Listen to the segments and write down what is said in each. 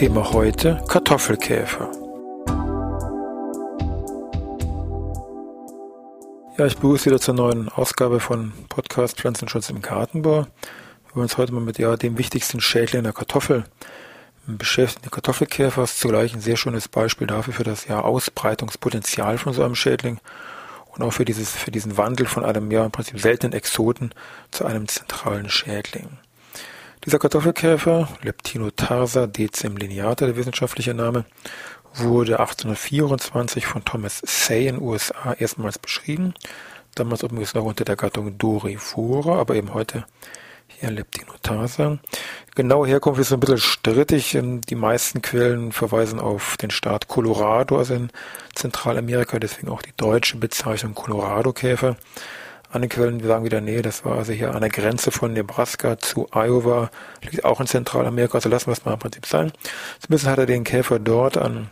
Thema heute Kartoffelkäfer. Ja, ich begrüße wieder zur neuen Ausgabe von Podcast Pflanzenschutz im Gartenbau. Wir wollen uns heute mal mit ja, dem wichtigsten Schädling der Kartoffel beschäftigen. Der Kartoffelkäfer ist zugleich ein sehr schönes Beispiel dafür für das ja, Ausbreitungspotenzial von so einem Schädling und auch für dieses, für diesen Wandel von einem ja im Prinzip seltenen Exoten zu einem zentralen Schädling. Dieser Kartoffelkäfer, Leptinotarsa decemlineata, der wissenschaftliche Name, wurde 1824 von Thomas Say in den USA erstmals beschrieben. Damals übrigens noch unter der Gattung Dorifora, aber eben heute hier Leptinotarsa. Genaue Herkunft ist ein bisschen strittig. Die meisten Quellen verweisen auf den Staat Colorado, also in Zentralamerika, deswegen auch die deutsche Bezeichnung Colorado-Käfer. Andere Quellen sagen wieder, nee, das war also hier an der Grenze von Nebraska zu Iowa, liegt auch in Zentralamerika, also lassen wir es mal im Prinzip sein. Zumindest hat er den Käfer dort an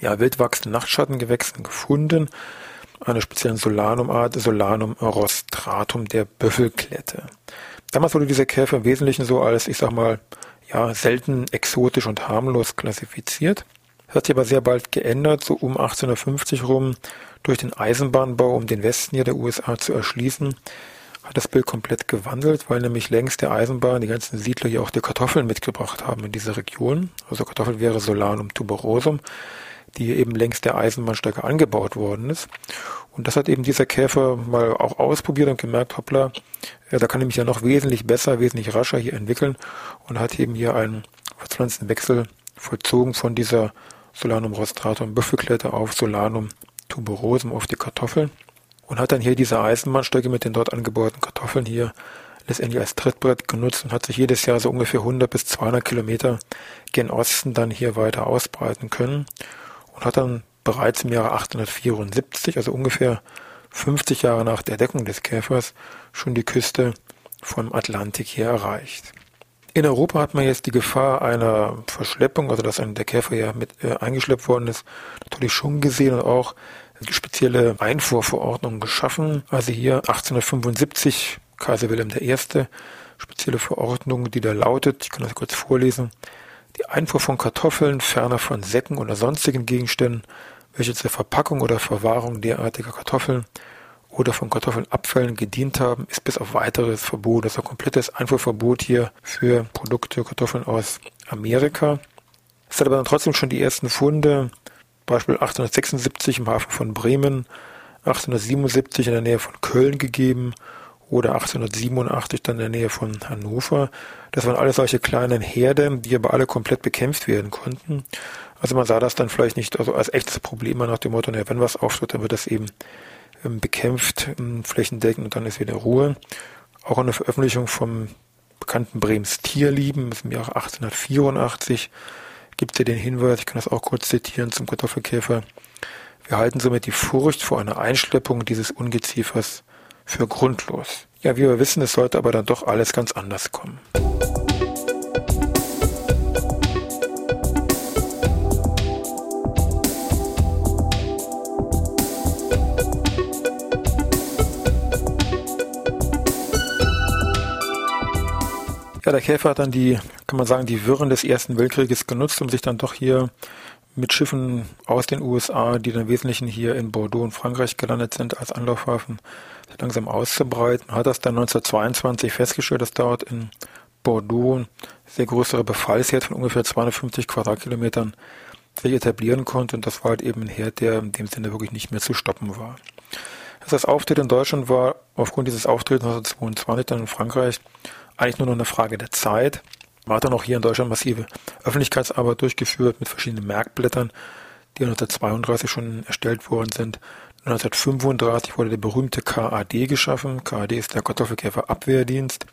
ja, wild wachsenden Nachtschattengewächsen gefunden, einer speziellen Solanumart, Solanum rostratum der Büffelklette. Damals wurde dieser Käfer im Wesentlichen so als, ich sag mal, ja, selten exotisch und harmlos klassifiziert. Hat sich aber sehr bald geändert, so um 1850 rum durch den Eisenbahnbau, um den Westen hier der USA zu erschließen, hat das Bild komplett gewandelt, weil nämlich längs der Eisenbahn die ganzen Siedler hier auch die Kartoffeln mitgebracht haben in dieser Region. Also Kartoffel wäre Solanum tuberosum, die eben längs der Eisenbahnstrecke angebaut worden ist. Und das hat eben dieser Käfer mal auch ausprobiert und gemerkt, hoppla, ja, da kann ich mich ja noch wesentlich besser, wesentlich rascher hier entwickeln und hat eben hier einen Pflanzenwechsel vollzogen von dieser Solanum rostratum Büffelklette auf Solanum tuberosum auf die Kartoffeln und hat dann hier diese Eisenbahnstöcke mit den dort angebauten Kartoffeln hier letztendlich als Trittbrett genutzt und hat sich jedes Jahr so ungefähr 100 bis 200 Kilometer gen Osten dann hier weiter ausbreiten können und hat dann bereits im Jahre 874, also ungefähr 50 Jahre nach der Deckung des Käfers, schon die Küste vom Atlantik hier erreicht. In Europa hat man jetzt die Gefahr einer Verschleppung, also dass ein, der Käfer ja mit äh, eingeschleppt worden ist, natürlich schon gesehen und auch spezielle Einfuhrverordnungen geschaffen. Also hier 1875 Kaiser Wilhelm I. spezielle Verordnung, die da lautet, ich kann das kurz vorlesen, die Einfuhr von Kartoffeln, ferner von Säcken oder sonstigen Gegenständen, welche zur Verpackung oder Verwahrung derartiger Kartoffeln oder von Kartoffelabfällen gedient haben, ist bis auf weiteres Verbot. Das ist ein komplettes Einfuhrverbot hier für Produkte, Kartoffeln aus Amerika. Es hat aber dann trotzdem schon die ersten Funde, Beispiel 1876 im Hafen von Bremen, 1877 in der Nähe von Köln gegeben oder 1887 dann in der Nähe von Hannover. Das waren alles solche kleinen Herde, die aber alle komplett bekämpft werden konnten. Also man sah das dann vielleicht nicht also als echtes Problem nach dem Motto, naja, wenn was auftritt, dann wird das eben bekämpft, ähm, flächendeckend und dann ist wieder Ruhe. Auch eine Veröffentlichung vom bekannten Brems Tierlieben im Jahre 1884 gibt es den Hinweis, ich kann das auch kurz zitieren zum Kartoffelkäfer. Wir halten somit die Furcht vor einer Einschleppung dieses Ungeziefers für grundlos. Ja, wie wir wissen, es sollte aber dann doch alles ganz anders kommen. Ja, der Käfer hat dann die, kann man sagen, die Wirren des Ersten Weltkrieges genutzt, um sich dann doch hier mit Schiffen aus den USA, die dann im Wesentlichen hier in Bordeaux und Frankreich gelandet sind, als Anlaufhafen langsam auszubreiten. Hat das dann 1922 festgestellt, dass dort in Bordeaux ein sehr größerer Befallsherd von ungefähr 250 Quadratkilometern sich etablieren konnte und das war halt eben ein Herd, der in dem Sinne wirklich nicht mehr zu stoppen war. Das Auftritt in Deutschland war aufgrund dieses Auftritts 1922 dann in Frankreich eigentlich nur noch eine Frage der Zeit. Man hat dann auch hier in Deutschland massive Öffentlichkeitsarbeit durchgeführt mit verschiedenen Merkblättern, die 1932 schon erstellt worden sind. 1935 wurde der berühmte KAD geschaffen. KAD ist der Kartoffelkäfer Abwehrdienst.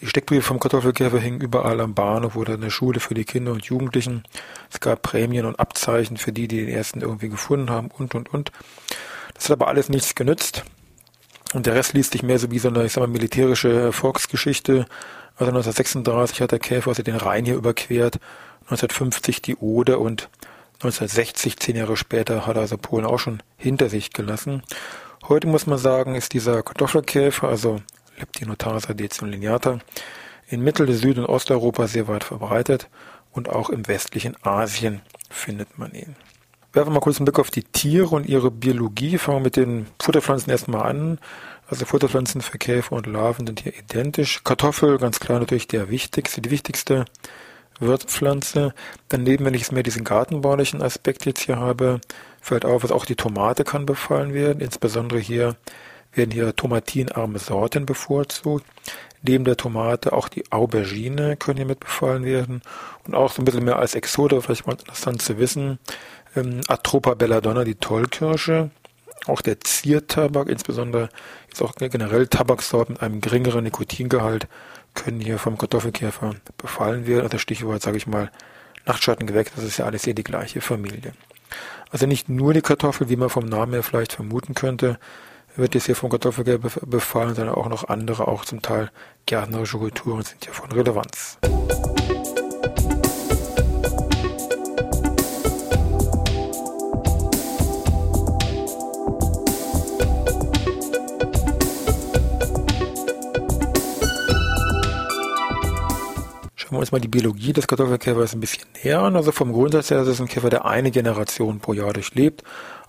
Die Steckbriefe vom Kartoffelkäfer hingen überall am Bahnhof oder in der Schule für die Kinder und Jugendlichen. Es gab Prämien und Abzeichen für die, die den ersten irgendwie gefunden haben und, und, und. Das hat aber alles nichts genützt. Und der Rest liest sich mehr so wie so eine, ich sag mal, militärische Volksgeschichte. Also 1936 hat der Käfer also den Rhein hier überquert, 1950 die Oder und 1960, zehn Jahre später, hat er also Polen auch schon hinter sich gelassen. Heute muss man sagen, ist dieser Kartoffelkäfer, also Leptinotarsa decilineata, in Mittel-, Süd- und Osteuropa sehr weit verbreitet und auch im westlichen Asien findet man ihn. Werfen wir mal kurz einen Blick auf die Tiere und ihre Biologie. Fangen wir mit den Futterpflanzen erstmal an. Also Futterpflanzen für Käfer und Larven sind hier identisch. Kartoffel, ganz klar natürlich der wichtigste, die wichtigste Wirtspflanze. Daneben, wenn ich es mehr diesen gartenbaulichen Aspekt jetzt hier habe, fällt auf, dass auch die Tomate kann befallen werden. Insbesondere hier werden hier tomatinarme Sorten bevorzugt. Neben der Tomate auch die Aubergine können hier mit befallen werden. Und auch so ein bisschen mehr als Exote, vielleicht mal interessant zu wissen, ähm, Atropa belladonna, die Tollkirsche, auch der Ziertabak, insbesondere ist auch generell Tabaksorten mit einem geringeren Nikotingehalt, können hier vom Kartoffelkäfer befallen werden. Also Stichwort, sage ich mal, Nachtschattengewächs, das ist ja alles hier die gleiche Familie. Also nicht nur die Kartoffel, wie man vom Namen her vielleicht vermuten könnte, wird jetzt hier vom Kartoffelkäfer befallen, sondern auch noch andere, auch zum Teil gärtnerische Kulturen sind hier von Relevanz. Schauen wir uns mal die Biologie des Kartoffelkäfers ein bisschen näher an. Also vom Grundsatz her ist es ein Käfer, der eine Generation pro Jahr durchlebt.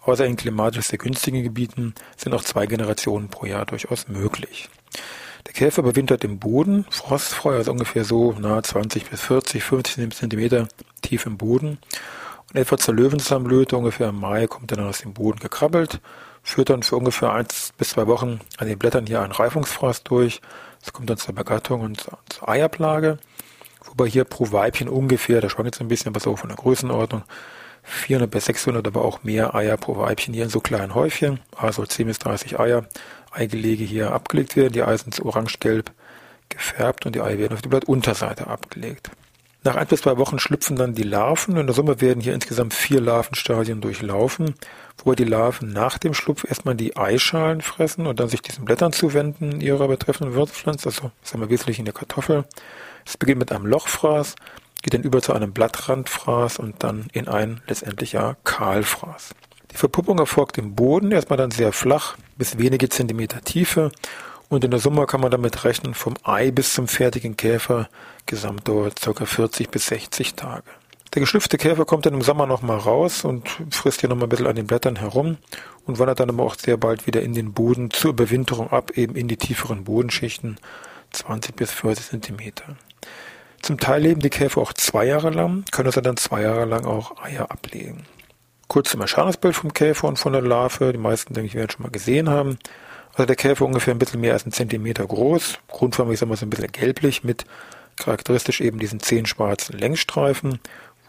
Außer in klimatisch sehr günstigen Gebieten sind auch zwei Generationen pro Jahr durchaus möglich. Der Käfer überwintert im Boden, frostfrei, also ungefähr so nahe 20 bis 40, 50 Zentimeter tief im Boden. Und etwa zur Löwenzahnblüte, ungefähr im Mai, kommt er dann aus dem Boden gekrabbelt, führt dann für ungefähr eins bis zwei Wochen an den Blättern hier einen Reifungsfraß durch. Es kommt dann zur Begattung und zur Eierplage. Wobei hier pro Weibchen ungefähr, da schwankt es ein bisschen, aber so von der Größenordnung, 400 bis 600, aber auch mehr Eier pro Weibchen hier in so kleinen Häufchen. Also 10 bis 30 Eier, Eigelege hier abgelegt werden. Die Eier sind orange-gelb gefärbt und die Eier werden auf die Blattunterseite abgelegt. Nach ein bis zwei Wochen schlüpfen dann die Larven. In der Summe werden hier insgesamt vier Larvenstadien durchlaufen, wobei die Larven nach dem Schlupf erstmal die Eischalen fressen und dann sich diesen Blättern zuwenden ihrer betreffenden Wirtspflanze, also sagen wir wesentlich in der Kartoffel. Es beginnt mit einem Lochfraß, geht dann über zu einem Blattrandfraß und dann in ein letztendlich ja Kahlfraß. Die Verpuppung erfolgt im Boden, erstmal dann sehr flach, bis wenige Zentimeter Tiefe und in der Summe kann man damit rechnen, vom Ei bis zum fertigen Käfer Gesamtdauer ca. 40 bis 60 Tage. Der geschlüpfte Käfer kommt dann im Sommer nochmal raus und frisst hier nochmal ein bisschen an den Blättern herum und wandert dann aber auch sehr bald wieder in den Boden zur Überwinterung ab, eben in die tieferen Bodenschichten, 20 bis 40 Zentimeter. Zum Teil leben die Käfer auch zwei Jahre lang, können also dann zwei Jahre lang auch Eier ablegen. Kurz zum Erscheinungsbild vom Käfer und von der Larve. Die meisten, denke ich, werden schon mal gesehen haben. Also der Käfer ungefähr ein bisschen mehr als ein Zentimeter groß. Grundförmig, sagen wir so ein bisschen gelblich mit charakteristisch eben diesen zehn schwarzen Längsstreifen,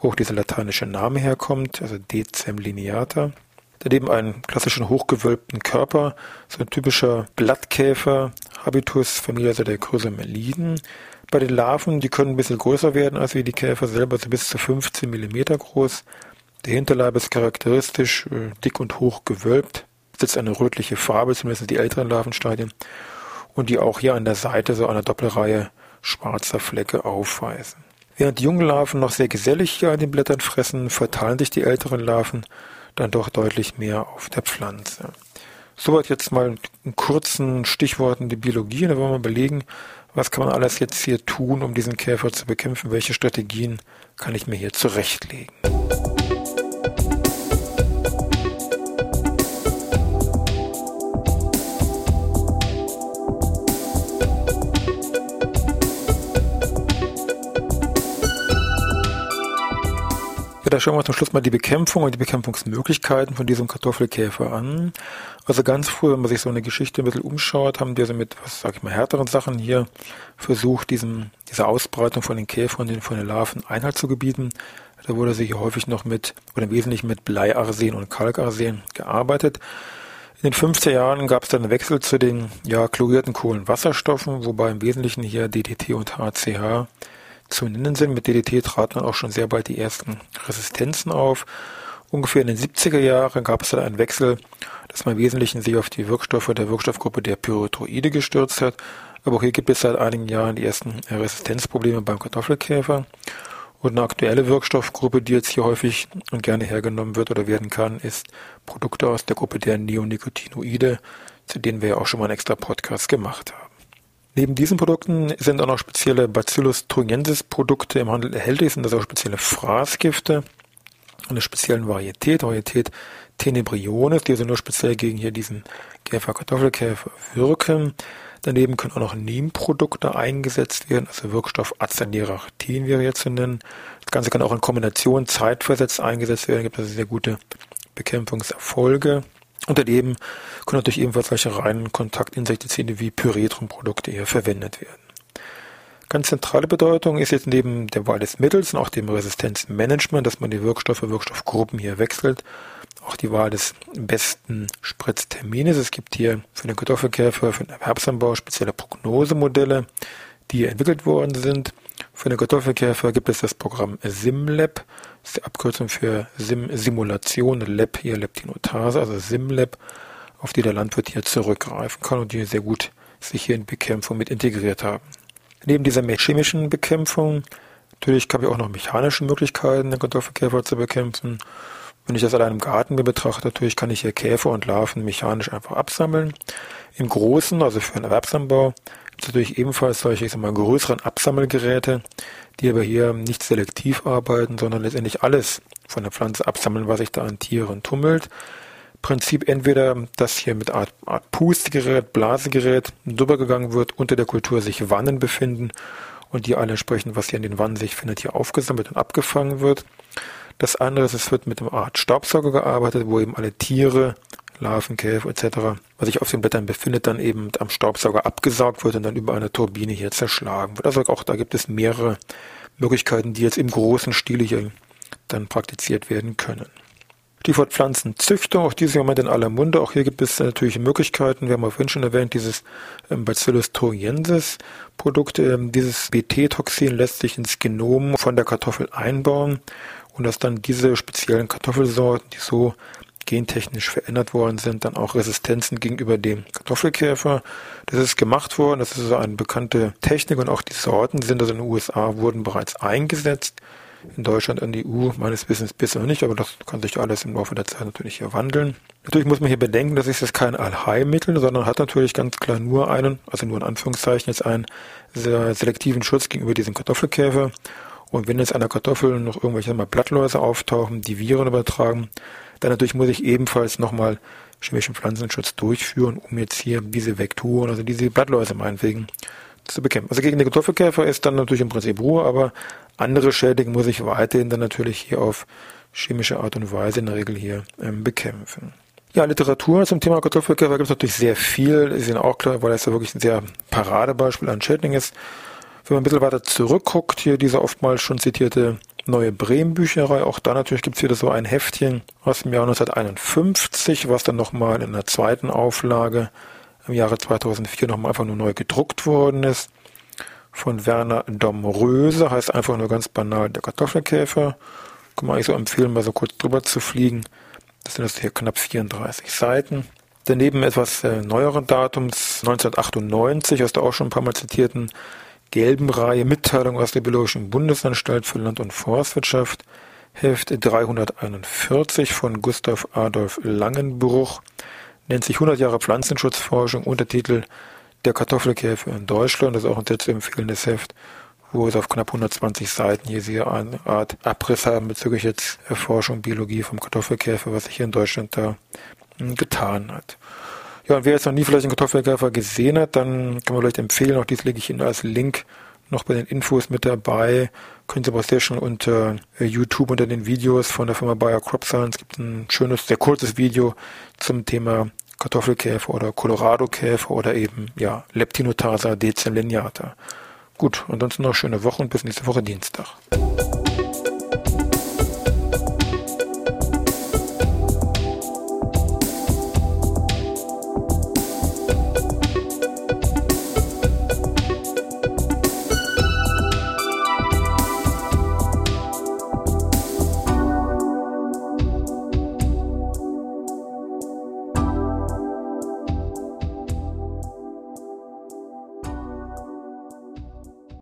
wo auch dieser lateinische Name herkommt, also Decem lineata. Daneben einen klassischen hochgewölbten Körper, so ein typischer Blattkäfer, Habitus, Familie also der Chrysomeliden. Bei den Larven, die können ein bisschen größer werden als wie die Käfer selber, so bis zu 15 Millimeter groß. Der Hinterleib ist charakteristisch äh, dick und hoch gewölbt, besitzt eine rötliche Farbe, zumindest die älteren Larvenstadien, und die auch hier an der Seite so eine Doppelreihe schwarzer Flecke aufweisen. Während die jungen Larven noch sehr gesellig hier an den Blättern fressen, verteilen sich die älteren Larven dann doch deutlich mehr auf der Pflanze. Soweit jetzt mal in kurzen Stichworten die Biologie. Da wollen wir überlegen, was kann man alles jetzt hier tun, um diesen Käfer zu bekämpfen? Welche Strategien kann ich mir hier zurechtlegen? Da schauen wir uns zum Schluss mal die Bekämpfung und die Bekämpfungsmöglichkeiten von diesem Kartoffelkäfer an. Also ganz früh, wenn man sich so eine Geschichte ein bisschen umschaut, haben die also mit, was sag ich mal, härteren Sachen hier versucht, diesem, dieser Ausbreitung von den Käfern, den, von den Larven Einhalt zu gebieten. Da wurde sich häufig noch mit, oder im Wesentlichen mit Bleiarsen und Kalkarsen gearbeitet. In den 50er Jahren gab es dann einen Wechsel zu den ja, chlorierten Kohlenwasserstoffen, wobei im Wesentlichen hier DDT und HCH zu nennen sind. Mit DDT traten dann auch schon sehr bald die ersten Resistenzen auf. Ungefähr in den 70er Jahren gab es dann einen Wechsel, dass man im Wesentlichen sich auf die Wirkstoffe der Wirkstoffgruppe der Pyrethroide gestürzt hat. Aber auch hier gibt es seit einigen Jahren die ersten Resistenzprobleme beim Kartoffelkäfer. Und eine aktuelle Wirkstoffgruppe, die jetzt hier häufig und gerne hergenommen wird oder werden kann, ist Produkte aus der Gruppe der Neonicotinoide, zu denen wir ja auch schon mal einen extra Podcast gemacht haben. Neben diesen Produkten sind auch noch spezielle Bacillus thuringiensis Produkte im Handel erhältlich, sind das auch spezielle Fraßgifte einer speziellen Varietät, Varietät Tenebriones, die also nur speziell gegen hier diesen Käfer, Kartoffelkäfer wirken. Daneben können auch noch Nebenprodukte eingesetzt werden, also Wirkstoff Azadirachtin wäre jetzt zu nennen. Das Ganze kann auch in Kombination zeitversetzt eingesetzt werden, gibt also sehr gute Bekämpfungserfolge. Und daneben können natürlich ebenfalls solche reinen Kontaktinsektizide wie Pyretrum-Produkte hier verwendet werden. Ganz zentrale Bedeutung ist jetzt neben der Wahl des Mittels und auch dem Resistenzmanagement, dass man die Wirkstoffe, Wirkstoffgruppen hier wechselt, auch die Wahl des besten Spritztermines. Es gibt hier für den Kartoffelkäfer, für den Erwerbsanbau spezielle Prognosemodelle, die hier entwickelt worden sind. Für den Kartoffelkäfer gibt es das Programm SimLab, das ist die Abkürzung für Sim Simulation, Lab hier Leptinotase, also SimLab, auf die der Landwirt hier zurückgreifen kann und die sehr gut sich hier in Bekämpfung mit integriert haben. Neben dieser chemischen Bekämpfung, natürlich habe ich auch noch mechanische Möglichkeiten, den Kartoffelkäfer zu bekämpfen. Wenn ich das allein im Garten betrachte, natürlich kann ich hier Käfer und Larven mechanisch einfach absammeln. Im Großen, also für den Erwerbsanbau, es natürlich ebenfalls solche, ich sag mal, größeren Absammelgeräte, die aber hier nicht selektiv arbeiten, sondern letztendlich alles von der Pflanze absammeln, was sich da an Tieren tummelt. Prinzip entweder, dass hier mit Art, Art Pustegerät, Blasegerät drüber gegangen wird, unter der Kultur sich Wannen befinden und die alle entsprechend, was hier in den Wannen sich findet, hier aufgesammelt und abgefangen wird. Das andere ist, es wird mit einer Art Staubsauger gearbeitet, wo eben alle Tiere, Larven, Käfer etc., was sich auf den Blättern befindet, dann eben am Staubsauger abgesaugt wird und dann über eine Turbine hier zerschlagen wird. Also auch da gibt es mehrere Möglichkeiten, die jetzt im großen Stile hier dann praktiziert werden können. Stichwort Pflanzenzüchtung, auch dieses Moment in aller Munde. Auch hier gibt es natürlich Möglichkeiten. Wir haben vorhin schon erwähnt, dieses ähm, Bacillus thuringiensis Produkt. Ähm, dieses BT-Toxin lässt sich ins Genom von der Kartoffel einbauen und dass dann diese speziellen Kartoffelsorten, die so gentechnisch verändert worden sind, dann auch Resistenzen gegenüber dem Kartoffelkäfer. Das ist gemacht worden, das ist so eine bekannte Technik und auch die Sorten sind also in den USA wurden bereits eingesetzt. In Deutschland an die EU meines Wissens bisher nicht, aber das kann sich alles im Laufe der Zeit natürlich hier wandeln. Natürlich muss man hier bedenken, das ist jetzt kein Allheilmittel, sondern hat natürlich ganz klar nur einen, also nur in Anführungszeichen jetzt einen sehr selektiven Schutz gegenüber diesem Kartoffelkäfer. Und wenn jetzt an der Kartoffel noch irgendwelche mal Blattläuse auftauchen, die Viren übertragen, dann natürlich muss ich ebenfalls nochmal chemischen Pflanzenschutz durchführen, um jetzt hier diese Vektoren, also diese Blattläuse meinetwegen, zu bekämpfen. Also gegen den Kartoffelkäfer ist dann natürlich im Prinzip Ruhe, aber andere Schädigen muss ich weiterhin dann natürlich hier auf chemische Art und Weise in der Regel hier ähm, bekämpfen. Ja, Literatur zum Thema Kartoffelkäfer gibt es natürlich sehr viel. Ist Ihnen auch klar, weil das ja wirklich ein sehr Paradebeispiel an Schädling ist. Wenn man ein bisschen weiter zurückguckt, hier diese oftmals schon zitierte neue Bremen-Bücherei, auch da natürlich gibt's wieder so ein Heftchen aus dem Jahr 1951, was dann nochmal in der zweiten Auflage im Jahre 2004 nochmal einfach nur neu gedruckt worden ist. Von Werner Domröse, heißt einfach nur ganz banal der Kartoffelkäfer. Kann man eigentlich so empfehlen, mal so kurz drüber zu fliegen. Das sind jetzt hier knapp 34 Seiten. Daneben etwas äh, neueren Datums, 1998, aus der auch schon ein paar Mal zitierten gelben Reihe Mitteilung aus der Biologischen Bundesanstalt für Land- und Forstwirtschaft, Heft 341 von Gustav Adolf Langenbruch, nennt sich 100 Jahre Pflanzenschutzforschung, Untertitel Der Kartoffelkäfer in Deutschland, das ist auch ein sehr zu empfehlendes Heft, wo es auf knapp 120 Seiten hier sehr eine Art Abriss haben bezüglich jetzt Erforschung, Biologie vom Kartoffelkäfer, was sich hier in Deutschland da hm, getan hat. Ja, und wer jetzt noch nie vielleicht einen Kartoffelkäfer gesehen hat, dann kann man vielleicht empfehlen, auch dies lege ich Ihnen als Link noch bei den Infos mit dabei. Können Sie aber sehr schon unter äh, YouTube unter den Videos von der Firma Bayer Crop Science gibt ein schönes, sehr kurzes Video zum Thema Kartoffelkäfer oder Colorado-Käfer oder eben ja Leptinotasa decelineata. Gut, ansonsten noch schöne Woche und bis nächste Woche Dienstag.